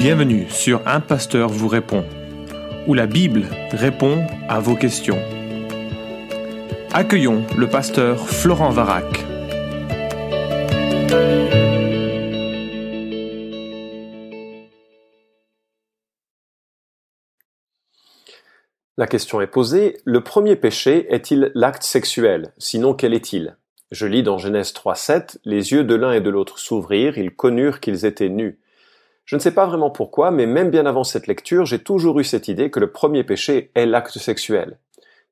Bienvenue sur Un Pasteur vous répond, où la Bible répond à vos questions. Accueillons le pasteur Florent Varac. La question est posée, le premier péché est-il l'acte sexuel? Sinon, quel est-il? Je lis dans Genèse 3.7, Les yeux de l'un et de l'autre s'ouvrirent, ils connurent qu'ils étaient nus. Je ne sais pas vraiment pourquoi, mais même bien avant cette lecture, j'ai toujours eu cette idée que le premier péché est l'acte sexuel.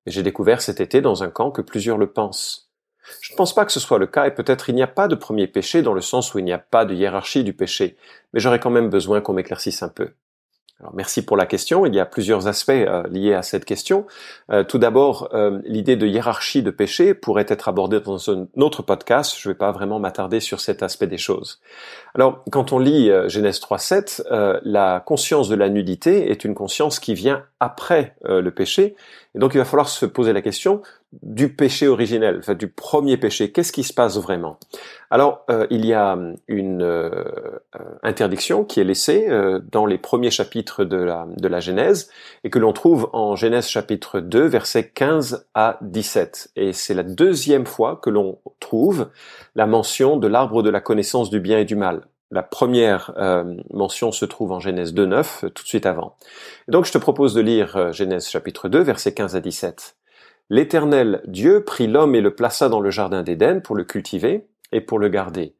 Et j'ai découvert cet été dans un camp que plusieurs le pensent. Je ne pense pas que ce soit le cas et peut-être il n'y a pas de premier péché dans le sens où il n'y a pas de hiérarchie du péché, mais j'aurais quand même besoin qu'on m'éclaircisse un peu. Merci pour la question. Il y a plusieurs aspects euh, liés à cette question. Euh, tout d'abord, euh, l'idée de hiérarchie de péché pourrait être abordée dans un autre podcast. Je ne vais pas vraiment m'attarder sur cet aspect des choses. Alors, quand on lit Genèse 3.7, la conscience de la nudité est une conscience qui vient après le péché. Donc, il va falloir se poser la question du péché originel, du premier péché. Qu'est-ce qui se passe vraiment? Alors, euh, il y a une euh, euh, interdiction qui est laissée dans les premiers chapitres de la, de la Genèse et que l'on trouve en Genèse chapitre 2, versets 15 à 17. Et c'est la deuxième fois que l'on trouve la mention de l'arbre de la connaissance du bien et du mal. La première mention se trouve en Genèse 2.9, tout de suite avant. donc je te propose de lire Genèse chapitre 2, versets 15 à 17. L'Éternel Dieu prit l'homme et le plaça dans le jardin d'Éden pour le cultiver et pour le garder.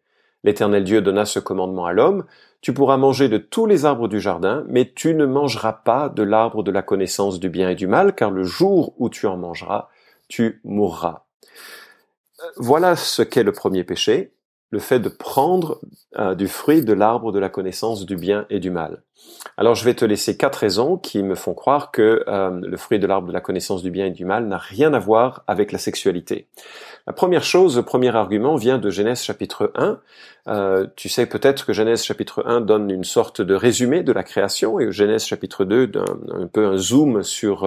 L'Éternel Dieu donna ce commandement à l'homme, Tu pourras manger de tous les arbres du jardin, mais tu ne mangeras pas de l'arbre de la connaissance du bien et du mal, car le jour où tu en mangeras, tu mourras. Voilà ce qu'est le premier péché, le fait de prendre euh, du fruit de l'arbre de la connaissance du bien et du mal. Alors je vais te laisser quatre raisons qui me font croire que euh, le fruit de l'arbre de la connaissance du bien et du mal n'a rien à voir avec la sexualité. La première chose, le premier argument vient de Genèse chapitre 1. Euh, tu sais peut-être que Genèse chapitre 1 donne une sorte de résumé de la création et Genèse chapitre 2 donne un peu un zoom sur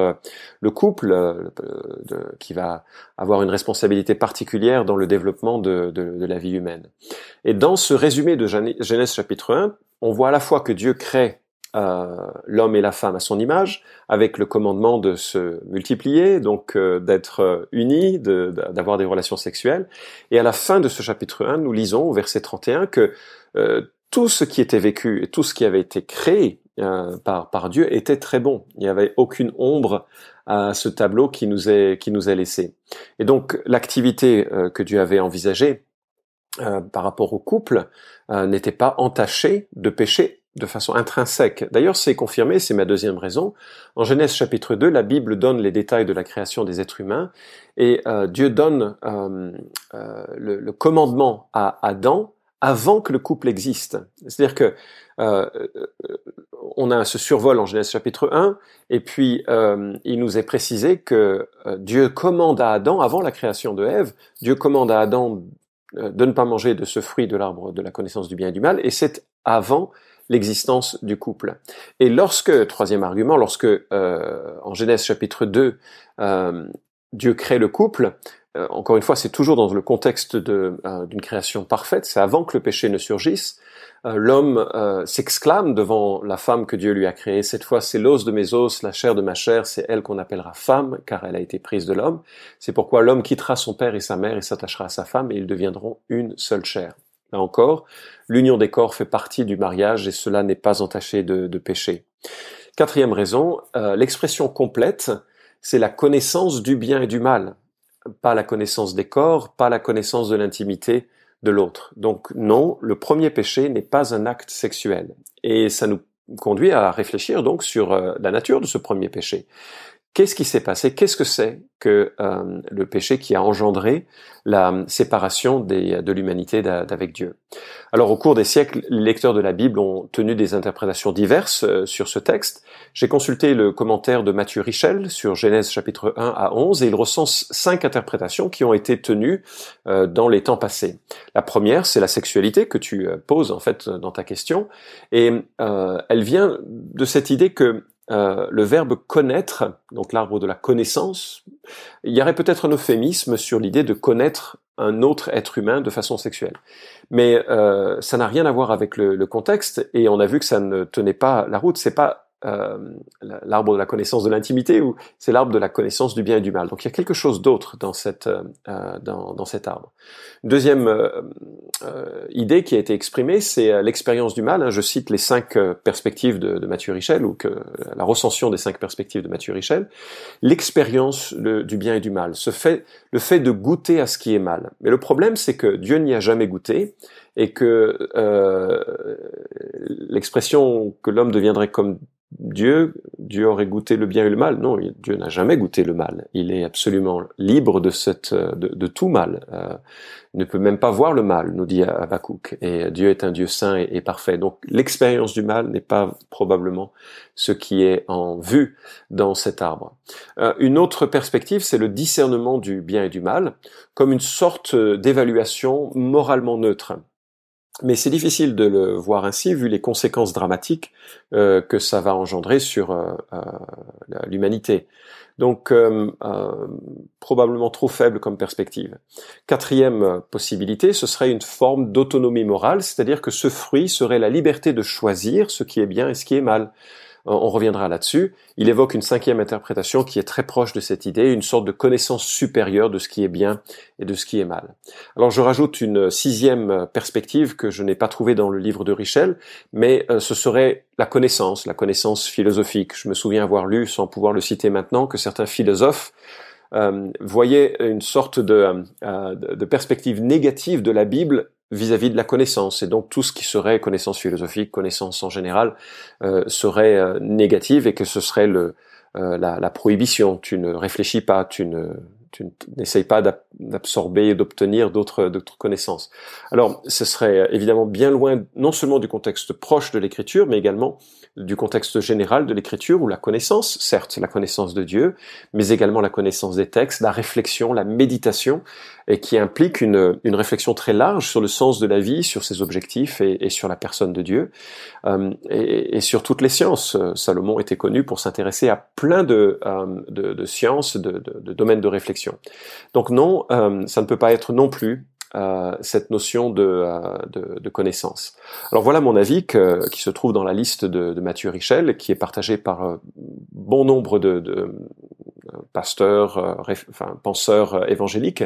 le couple qui va avoir une responsabilité particulière dans le développement de, de la vie humaine. Et dans ce résumé de Genèse chapitre 1, on voit à la fois que Dieu crée euh, l'homme et la femme à son image, avec le commandement de se multiplier, donc euh, d'être euh, unis, d'avoir des relations sexuelles. Et à la fin de ce chapitre 1, nous lisons au verset 31 que tout ce qui était vécu et tout ce qui avait été créé par, par Dieu était très bon. Il n'y avait aucune ombre à ce tableau qui nous est, qui nous est laissé. Et donc l'activité que Dieu avait envisagée par rapport au couple n'était pas entachée de péché de façon intrinsèque. D'ailleurs, c'est confirmé, c'est ma deuxième raison. En Genèse chapitre 2, la Bible donne les détails de la création des êtres humains et euh, Dieu donne euh, euh, le, commandement à Adam avant que le couple existe. C'est-à-dire que on a ce survol en Genèse chapitre 1 et puis il nous est précisé que Dieu commande à Adam, avant la création de Ève, Dieu commande à Adam de ne pas manger de ce fruit de l'arbre de la connaissance du bien et du mal et c'est avant l'existence du couple. Et lorsque, troisième argument, lorsque euh, en Genèse chapitre 2, euh, Dieu crée le couple, euh, encore une fois, c'est toujours dans le contexte d'une création parfaite, c'est avant que le péché ne surgisse. L'homme s'exclame devant la femme que Dieu lui a créée. Cette fois, c'est l'os de mes os, la chair de ma chair, c'est elle qu'on appellera femme, car elle a été prise de l'homme. C'est pourquoi l'homme quittera son père et sa mère et s'attachera à sa femme, et ils deviendront une seule chair. Là encore, l'union des corps fait partie du mariage et cela n'est pas entaché de, péché. Quatrième raison, euh, l'expression complète, c'est la connaissance du bien et du mal, pas la connaissance des corps, pas la connaissance de l'intimité de l'autre. Donc non, le premier péché n'est pas un acte sexuel. Et ça nous conduit à réfléchir donc sur euh, la nature de ce premier péché. Qu'est-ce qui s'est passé? Qu'est-ce que c'est que euh, le péché qui a engendré la séparation de l'humanité d'avec Dieu? Alors au cours des siècles, les lecteurs de la Bible ont tenu des interprétations diverses euh, sur ce texte. J'ai consulté le commentaire de Mathieu Richel sur Genèse chapitre 1 à 11 et il recense cinq interprétations qui ont été tenues euh, dans les temps passés. La première, c'est la sexualité que tu poses en fait dans ta question et elle vient de cette idée que euh, le verbe connaître, donc l'arbre de la connaissance, il y aurait peut-être un euphémisme sur l'idée de connaître un autre être humain de façon sexuelle. Mais euh, ça n'a rien à voir avec le, le, contexte et on a vu que ça ne tenait pas la route. C'est pas euh, l'arbre de la connaissance de l'intimité ou c'est l'arbre de la connaissance du bien et du mal. Donc il y a quelque chose d'autre dans cette euh, dans, dans, cet arbre. Deuxième euh, euh, idée qui a été exprimée, c'est l'expérience du mal. Hein. Je cite les cinq perspectives de, Mathieu Richel ou que la recension des cinq perspectives de Mathieu Richel. L'expérience du bien et du mal, ce fait, le fait de goûter à ce qui est mal. Mais le problème, c'est que Dieu n'y a jamais goûté et que euh, l'expression que l'homme deviendrait comme Dieu, Dieu aurait goûté le bien et le mal. Non, Dieu n'a jamais goûté le mal. Il est absolument libre de cette, de, tout mal. Euh, il ne peut même pas voir le mal, nous dit Habakkuk. Et Dieu est un Dieu saint et, parfait. Donc l'expérience du mal n'est pas probablement ce qui est en vue dans cet arbre. Euh, une autre perspective, c'est le discernement du bien et du mal comme une sorte d'évaluation moralement neutre. Mais c'est difficile de le voir ainsi vu les conséquences dramatiques euh, que ça va engendrer sur euh, euh, l'humanité. Donc probablement trop faible comme perspective. Quatrième possibilité, ce serait une forme d'autonomie morale, c'est-à-dire que ce fruit serait la liberté de choisir ce qui est bien et ce qui est mal on reviendra là-dessus. Il évoque une cinquième interprétation qui est très proche de cette idée, une sorte de connaissance supérieure de ce qui est bien et de ce qui est mal. Alors je rajoute une sixième perspective que je n'ai pas trouvée dans le livre de Richel, mais euh, ce serait la connaissance, la connaissance philosophique. Je me souviens avoir lu, sans pouvoir le citer maintenant, que certains philosophes euh, voyaient une sorte euh, de perspective négative de la Bible vis-à-vis de la connaissance. Et donc tout ce qui serait connaissance philosophique, connaissance en général, euh, serait euh, négative et que ce serait le, euh, la, la, prohibition. Tu ne réfléchis pas, tu ne tu n'essayes pas d'absorber et d'obtenir d'autres connaissances. Alors, ce serait évidemment bien loin non seulement du contexte proche de l'écriture, mais également du contexte général de l'écriture, où la connaissance, certes la connaissance de Dieu, mais également la connaissance des textes, la réflexion, la méditation, et qui implique une, une réflexion très large sur le sens de la vie, sur ses objectifs et, et sur la personne de Dieu, euh, et, et, sur toutes les sciences. Salomon était connu pour s'intéresser à plein de, euh, de, de sciences, de, de, domaines de réflexion. Donc non, euh, ça ne peut pas être non plus euh, cette notion de, euh, de, connaissance. Alors voilà mon avis qui se trouve dans la liste de, Mathieu Richel, qui est partagé par euh, bon nombre de, de pasteurs, enfin, penseurs évangéliques.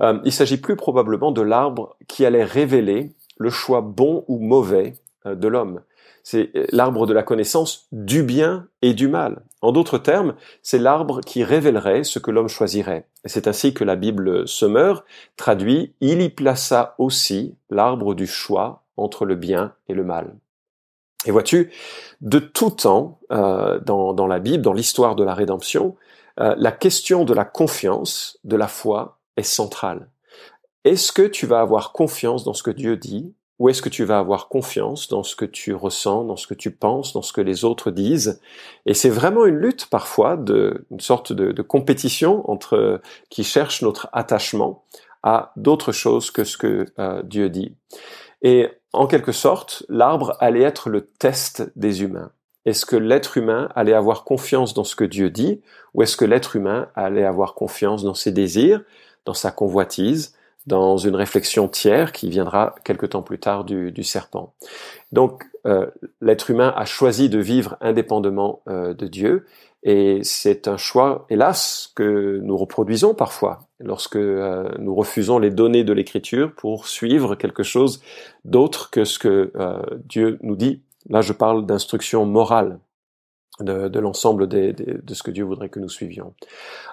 Il s'agit plus probablement de l'arbre qui allait révéler le choix bon ou mauvais de l'homme c'est l'arbre de la connaissance du bien et du mal. En d'autres termes, c'est l'arbre qui révélerait ce que l'homme choisirait. C'est ainsi que la Bible Semeur traduit « Il y plaça aussi l'arbre du choix entre le bien et le mal ». Et vois-tu, de tout temps, euh, dans, la Bible, dans l'histoire de la rédemption, euh, la question de la confiance, de la foi, est centrale. Est-ce que tu vas avoir confiance dans ce que Dieu dit où est-ce que tu vas avoir confiance dans ce que tu ressens, dans ce que tu penses, dans ce que les autres disent? Et c'est vraiment une lutte parfois, de, une sorte de, compétition entre qui cherche notre attachement à d'autres choses que ce que euh, Dieu dit. Et en quelque sorte, l'arbre allait être le test des humains. Est-ce que l'être humain allait avoir confiance dans ce que Dieu dit, ou est-ce que l'être humain allait avoir confiance dans ses désirs, dans sa convoitise, dans une réflexion tiers qui viendra quelque temps plus tard du, du serpent. Donc euh, l'être humain a choisi de vivre indépendamment euh, de Dieu et c'est un choix, hélas, que nous reproduisons parfois lorsque euh, nous refusons les données de l'Écriture pour suivre quelque chose d'autre que ce que Dieu nous dit. Là, je parle d'instruction morale de, l'ensemble de ce que Dieu voudrait que nous suivions.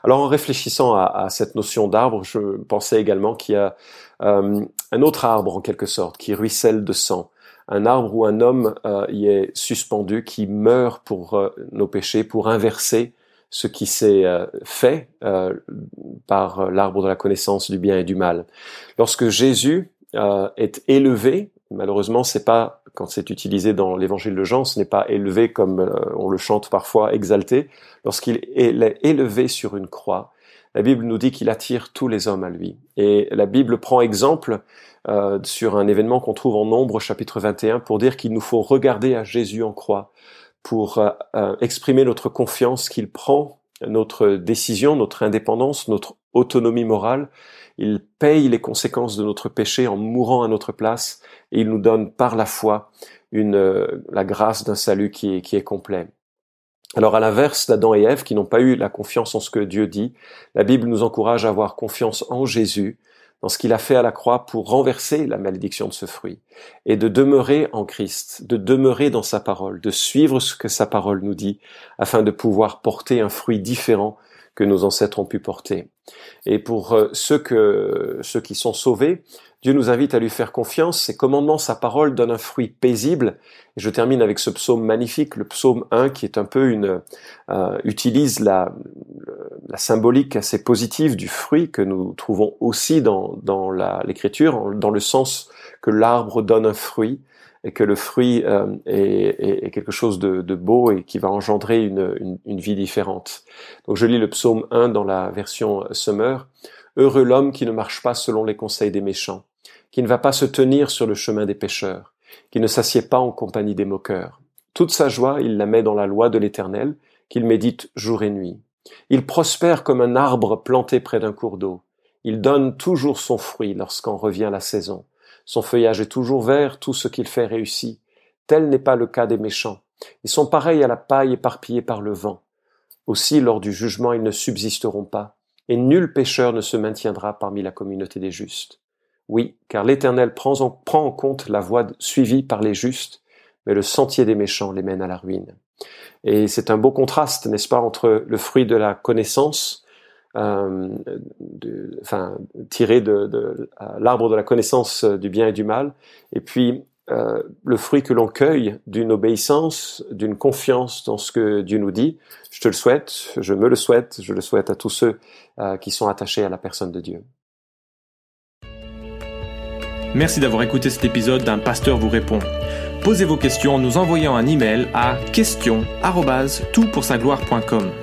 Alors en réfléchissant à, cette notion d'arbre, je pensais également qu'il y a euh, un autre arbre en quelque sorte qui ruisselle de sang, un arbre où un homme euh, y est suspendu, qui meurt pour euh, nos péchés, pour inverser ce qui s'est fait par l'arbre de la connaissance du bien et du mal. Lorsque Jésus est élevé, malheureusement c'est pas quand c'est utilisé dans l'évangile de Jean, ce n'est pas élevé comme euh, on le chante parfois, exalté. Lorsqu'il est élevé sur une croix, la Bible nous dit qu'il attire tous les hommes à lui. Et la Bible prend exemple euh, sur un événement qu'on trouve en Nombre chapitre 21 pour dire qu'il nous faut regarder à Jésus en croix pour euh, exprimer notre confiance qu'il prend notre décision, notre indépendance, notre autonomie morale. Il paye les conséquences de notre péché en mourant à notre place et il nous donne par la foi une, euh, la grâce d'un salut qui est, qui est complet. Alors à l'inverse d'Adam et Ève qui n'ont pas eu la confiance en ce que Dieu dit, la Bible nous encourage à avoir confiance en Jésus, dans ce qu'il a fait à la croix pour renverser la malédiction de ce fruit, et de demeurer en Christ, de demeurer dans sa parole, de suivre ce que sa parole nous dit, afin de pouvoir porter un fruit différent que nos ancêtres ont pu porter. Et pour euh, ceux, qui sont sauvés, Dieu nous invite à lui faire confiance. Ses commandements, sa parole donnent un fruit paisible. Et je termine avec ce psaume magnifique, le psaume 1, qui est un peu une euh, utilise la, symbolique assez positive du fruit que nous trouvons aussi dans l'écriture, dans le sens que l'arbre donne un fruit et que le fruit euh, est, quelque chose de, beau et qui va engendrer une, vie différente. Donc je lis le psaume 1 dans la version Summer. Heureux l'homme qui ne marche pas selon les conseils des méchants, qui ne va pas se tenir sur le chemin des pécheurs, qui ne s'assied pas en compagnie des moqueurs. Toute sa joie, il la met dans la loi de l'Éternel, qu'il médite jour et nuit. Il prospère comme un arbre planté près d'un cours d'eau. Il donne toujours son fruit lorsqu'en revient la saison. Son feuillage est toujours vert, tout ce qu'il fait réussit. Tel n'est pas le cas des méchants. Ils sont pareils à la paille éparpillée par le vent. Aussi, lors du jugement, ils ne subsisteront pas, et nul pécheur ne se maintiendra parmi la communauté des justes. Oui, car l'Éternel prend en, prend en compte la voie suivie par les justes, mais le sentier des méchants les mène à la ruine. Et c'est un beau contraste, n'est-ce pas, entre le fruit de la connaissance de, enfin, tiré de, de l'arbre de la connaissance du bien et du mal, et puis euh, le fruit que l'on cueille d'une obéissance, d'une confiance dans ce que Dieu nous dit. Je te le souhaite, je me le souhaite, je le souhaite à tous ceux euh, qui sont attachés à la personne de Dieu. Merci d'avoir écouté cet épisode d'un pasteur vous répond. Posez vos questions en nous envoyant un email à question@toutpoursagloire.com.